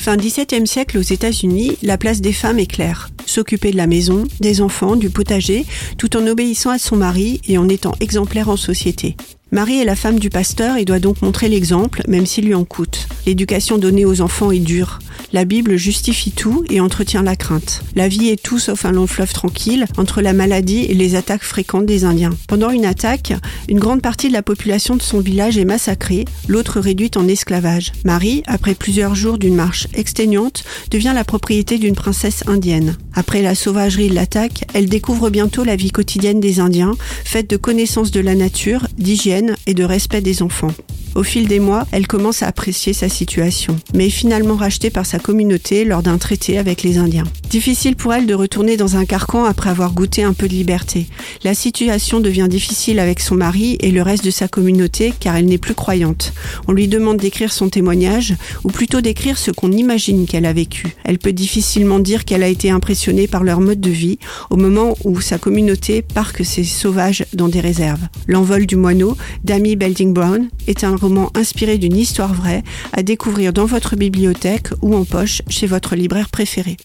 Fin XVIIe siècle aux États-Unis, la place des femmes est claire. S'occuper de la maison, des enfants, du potager, tout en obéissant à son mari et en étant exemplaire en société. Marie est la femme du pasteur et doit donc montrer l'exemple, même s'il lui en coûte. L'éducation donnée aux enfants est dure. La Bible justifie tout et entretient la crainte. La vie est tout sauf un long fleuve tranquille entre la maladie et les attaques fréquentes des Indiens. Pendant une attaque, une grande partie de la population de son village est massacrée, l'autre réduite en esclavage. Marie, après plusieurs jours d'une marche exténuante, devient la propriété d'une princesse indienne. Après la sauvagerie de l'attaque, elle découvre bientôt la vie quotidienne des Indiens, faite de connaissances de la nature, d'hygiène et de respect des enfants. Au fil des mois, elle commence à apprécier sa situation, mais est finalement rachetée par sa communauté lors d'un traité avec les Indiens. Difficile pour elle de retourner dans un carcan après avoir goûté un peu de liberté. La situation devient difficile avec son mari et le reste de sa communauté car elle n'est plus croyante. On lui demande d'écrire son témoignage, ou plutôt d'écrire ce qu'on imagine qu'elle a vécu. Elle peut difficilement dire qu'elle a été impressionnée par leur mode de vie au moment où sa communauté parque ses sauvages dans des réserves. L'envol du moineau d'Amy Belding Brown est un roman inspiré d'une histoire vraie à découvrir dans votre bibliothèque ou en poche chez votre libraire préféré.